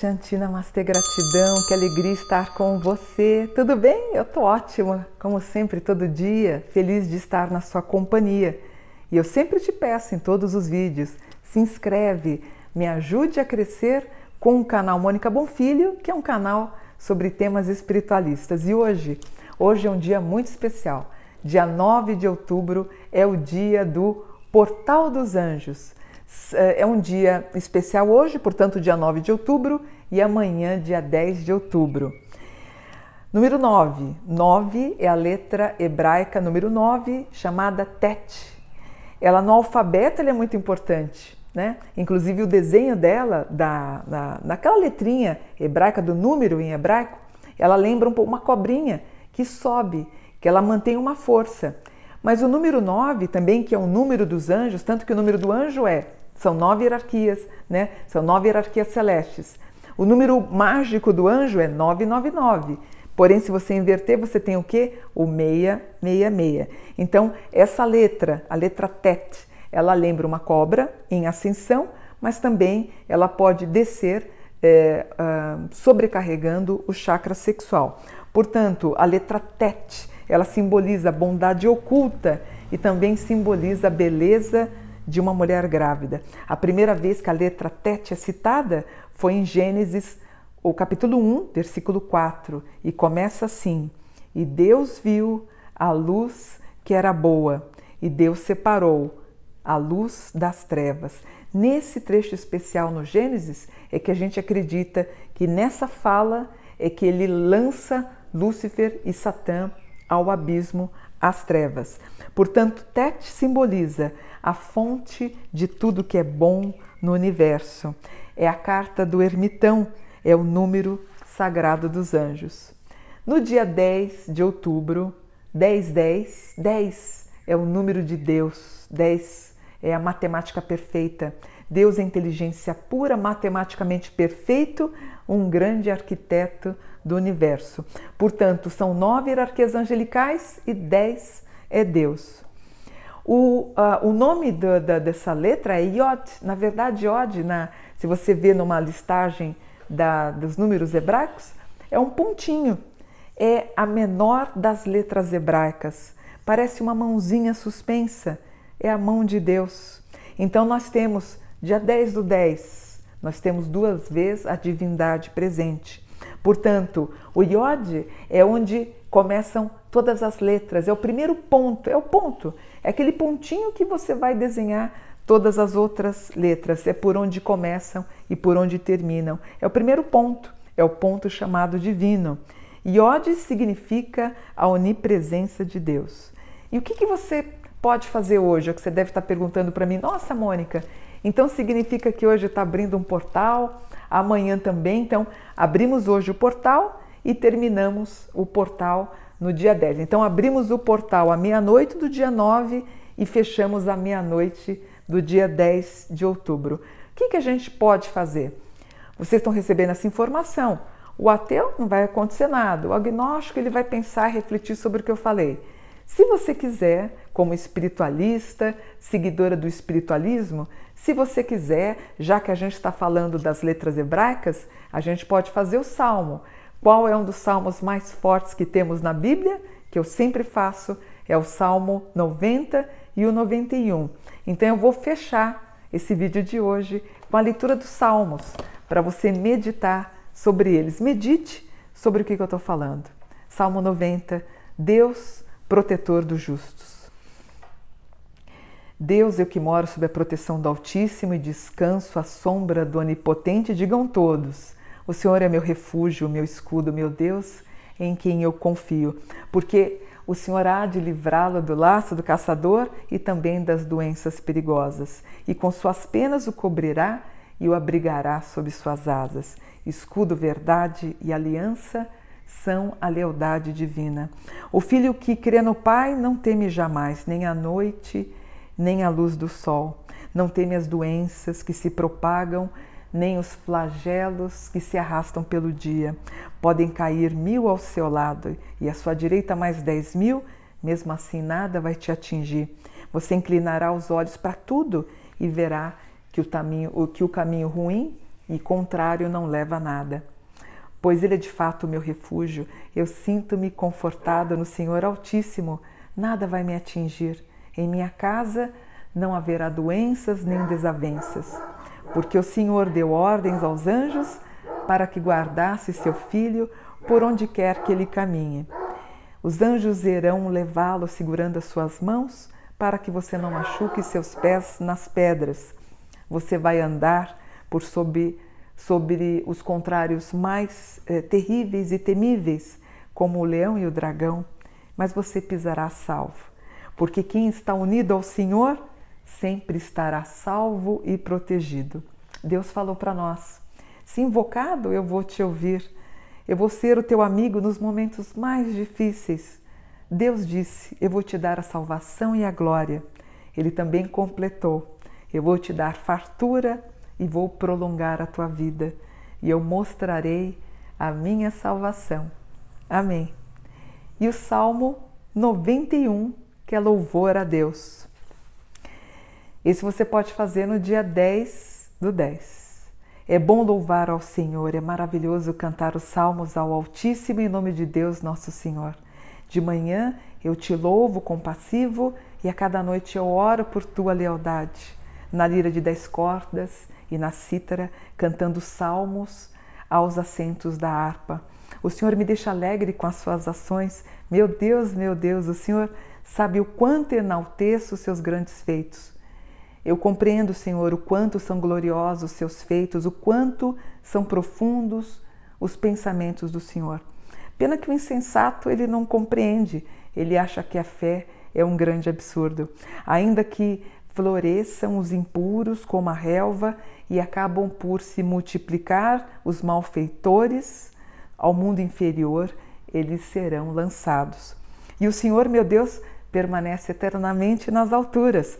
Shanti Namastê, gratidão, que alegria estar com você. Tudo bem? Eu tô ótima, como sempre, todo dia, feliz de estar na sua companhia. E eu sempre te peço em todos os vídeos, se inscreve, me ajude a crescer com o canal Mônica Bonfilho, que é um canal sobre temas espiritualistas. E hoje, hoje é um dia muito especial. Dia 9 de outubro é o dia do Portal dos Anjos. É um dia especial hoje, portanto, dia 9 de outubro, e amanhã, dia 10 de outubro. Número 9. 9 é a letra hebraica número 9, chamada Tet. Ela no alfabeto ela é muito importante. Né? Inclusive o desenho dela, da, da, daquela letrinha hebraica, do número em hebraico, ela lembra um pouco uma cobrinha que sobe, que ela mantém uma força. Mas o número 9 também, que é o número dos anjos, tanto que o número do anjo é são nove hierarquias, né? São nove hierarquias celestes. O número mágico do anjo é 999. Porém, se você inverter, você tem o quê? O 666. Então, essa letra, a letra Tet, ela lembra uma cobra em ascensão, mas também ela pode descer é, uh, sobrecarregando o chakra sexual. Portanto, a letra Tet, ela simboliza bondade oculta e também simboliza a beleza de uma mulher grávida. A primeira vez que a letra Tet é citada foi em Gênesis, o capítulo 1, versículo 4, e começa assim: E Deus viu a luz que era boa, e Deus separou a luz das trevas. Nesse trecho especial no Gênesis é que a gente acredita que nessa fala é que ele lança Lúcifer e Satã ao abismo, às trevas. Portanto, Tet simboliza a fonte de tudo que é bom no universo. É a carta do ermitão, é o número sagrado dos anjos. No dia 10 de outubro, 10, 10, 10 é o número de Deus, 10 é a matemática perfeita. Deus é inteligência pura, matematicamente perfeito, um grande arquiteto do universo. Portanto, são nove hierarquias angelicais e dez é Deus. O, uh, o nome do, da, dessa letra é Yod. Na verdade, Yod, na, se você vê numa listagem da, dos números hebraicos, é um pontinho. É a menor das letras hebraicas. Parece uma mãozinha suspensa. É a mão de Deus. Então, nós temos, dia 10 do 10, nós temos duas vezes a divindade presente. Portanto, o Yod é onde começam todas as letras, é o primeiro ponto, é o ponto, é aquele pontinho que você vai desenhar todas as outras letras, é por onde começam e por onde terminam. É o primeiro ponto, é o ponto chamado divino. Yod significa a onipresença de Deus. E o que, que você pode fazer hoje? É o que você deve estar perguntando para mim. Nossa, Mônica, então significa que hoje está abrindo um portal, amanhã também. Então, abrimos hoje o portal e terminamos o portal no dia 10. Então, abrimos o portal à meia-noite do dia 9 e fechamos à meia-noite do dia 10 de outubro. O que, que a gente pode fazer? Vocês estão recebendo essa informação. O ateu não vai acontecer nada, o agnóstico ele vai pensar e refletir sobre o que eu falei. Se você quiser, como espiritualista, seguidora do espiritualismo, se você quiser, já que a gente está falando das letras hebraicas, a gente pode fazer o salmo. Qual é um dos salmos mais fortes que temos na Bíblia? Que eu sempre faço, é o Salmo 90 e o 91. Então eu vou fechar esse vídeo de hoje com a leitura dos salmos, para você meditar sobre eles. Medite sobre o que eu estou falando. Salmo 90, Deus, protetor dos justos. Deus, eu que moro sob a proteção do Altíssimo e descanso à sombra do Onipotente, digam todos. O Senhor é meu refúgio, meu escudo, meu Deus, em quem eu confio, porque o Senhor há de livrá-lo do laço do caçador e também das doenças perigosas, e com suas penas o cobrirá e o abrigará sob suas asas. Escudo, verdade e aliança são a lealdade divina. O filho que crê no Pai não teme jamais, nem a noite, nem a luz do sol. Não teme as doenças que se propagam nem os flagelos que se arrastam pelo dia. Podem cair mil ao seu lado e à sua direita mais dez mil, mesmo assim nada vai te atingir. Você inclinará os olhos para tudo e verá que o caminho, que o caminho ruim e contrário não leva a nada. Pois Ele é de fato o meu refúgio, eu sinto-me confortada no Senhor Altíssimo, nada vai me atingir. Em minha casa não haverá doenças nem desavenças, porque o Senhor deu ordens aos anjos para que guardasse seu filho por onde quer que ele caminhe. Os anjos irão levá-lo segurando as suas mãos para que você não machuque seus pés nas pedras. Você vai andar por sobre, sobre os contrários mais eh, terríveis e temíveis, como o leão e o dragão, mas você pisará salvo. Porque quem está unido ao Senhor sempre estará salvo e protegido. Deus falou para nós: se invocado, eu vou te ouvir. Eu vou ser o teu amigo nos momentos mais difíceis. Deus disse: Eu vou te dar a salvação e a glória. Ele também completou: Eu vou te dar fartura e vou prolongar a tua vida, e eu mostrarei a minha salvação. Amém. E o Salmo 91, que é louvor a Deus. Esse você pode fazer no dia 10 do 10. É bom louvar ao Senhor, é maravilhoso cantar os salmos ao Altíssimo em nome de Deus, nosso Senhor. De manhã eu te louvo compassivo e a cada noite eu oro por tua lealdade. Na lira de dez cordas e na cítara, cantando salmos aos assentos da harpa. O Senhor me deixa alegre com as suas ações. Meu Deus, meu Deus, o Senhor sabe o quanto enalteço os seus grandes feitos. Eu compreendo, Senhor, o quanto são gloriosos os seus feitos, o quanto são profundos os pensamentos do Senhor. Pena que o insensato ele não compreende, ele acha que a fé é um grande absurdo. Ainda que floresçam os impuros como a relva e acabam por se multiplicar os malfeitores ao mundo inferior, eles serão lançados. E o Senhor, meu Deus, permanece eternamente nas alturas.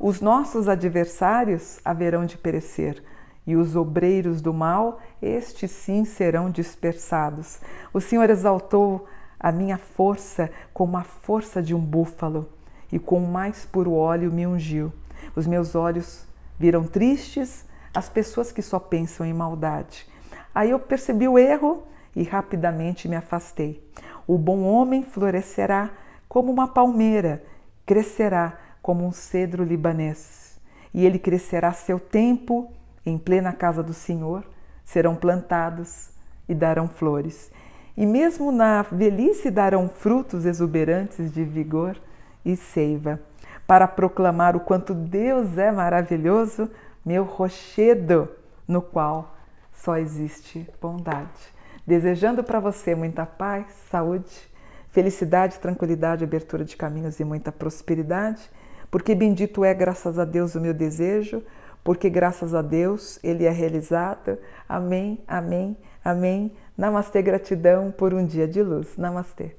Os nossos adversários haverão de perecer, e os obreiros do mal, estes sim serão dispersados. O Senhor exaltou a minha força como a força de um búfalo, e com mais puro óleo me ungiu. Os meus olhos viram tristes as pessoas que só pensam em maldade. Aí eu percebi o erro e rapidamente me afastei. O bom homem florescerá como uma palmeira, crescerá como um cedro libanês, e ele crescerá seu tempo em plena casa do Senhor, serão plantados e darão flores. E mesmo na velhice darão frutos exuberantes de vigor e seiva, para proclamar o quanto Deus é maravilhoso, meu rochedo, no qual só existe bondade. Desejando para você muita paz, saúde, felicidade, tranquilidade, abertura de caminhos e muita prosperidade porque bendito é, graças a Deus, o meu desejo, porque graças a Deus ele é realizado. Amém, amém, amém. Namastê, gratidão por um dia de luz. Namastê.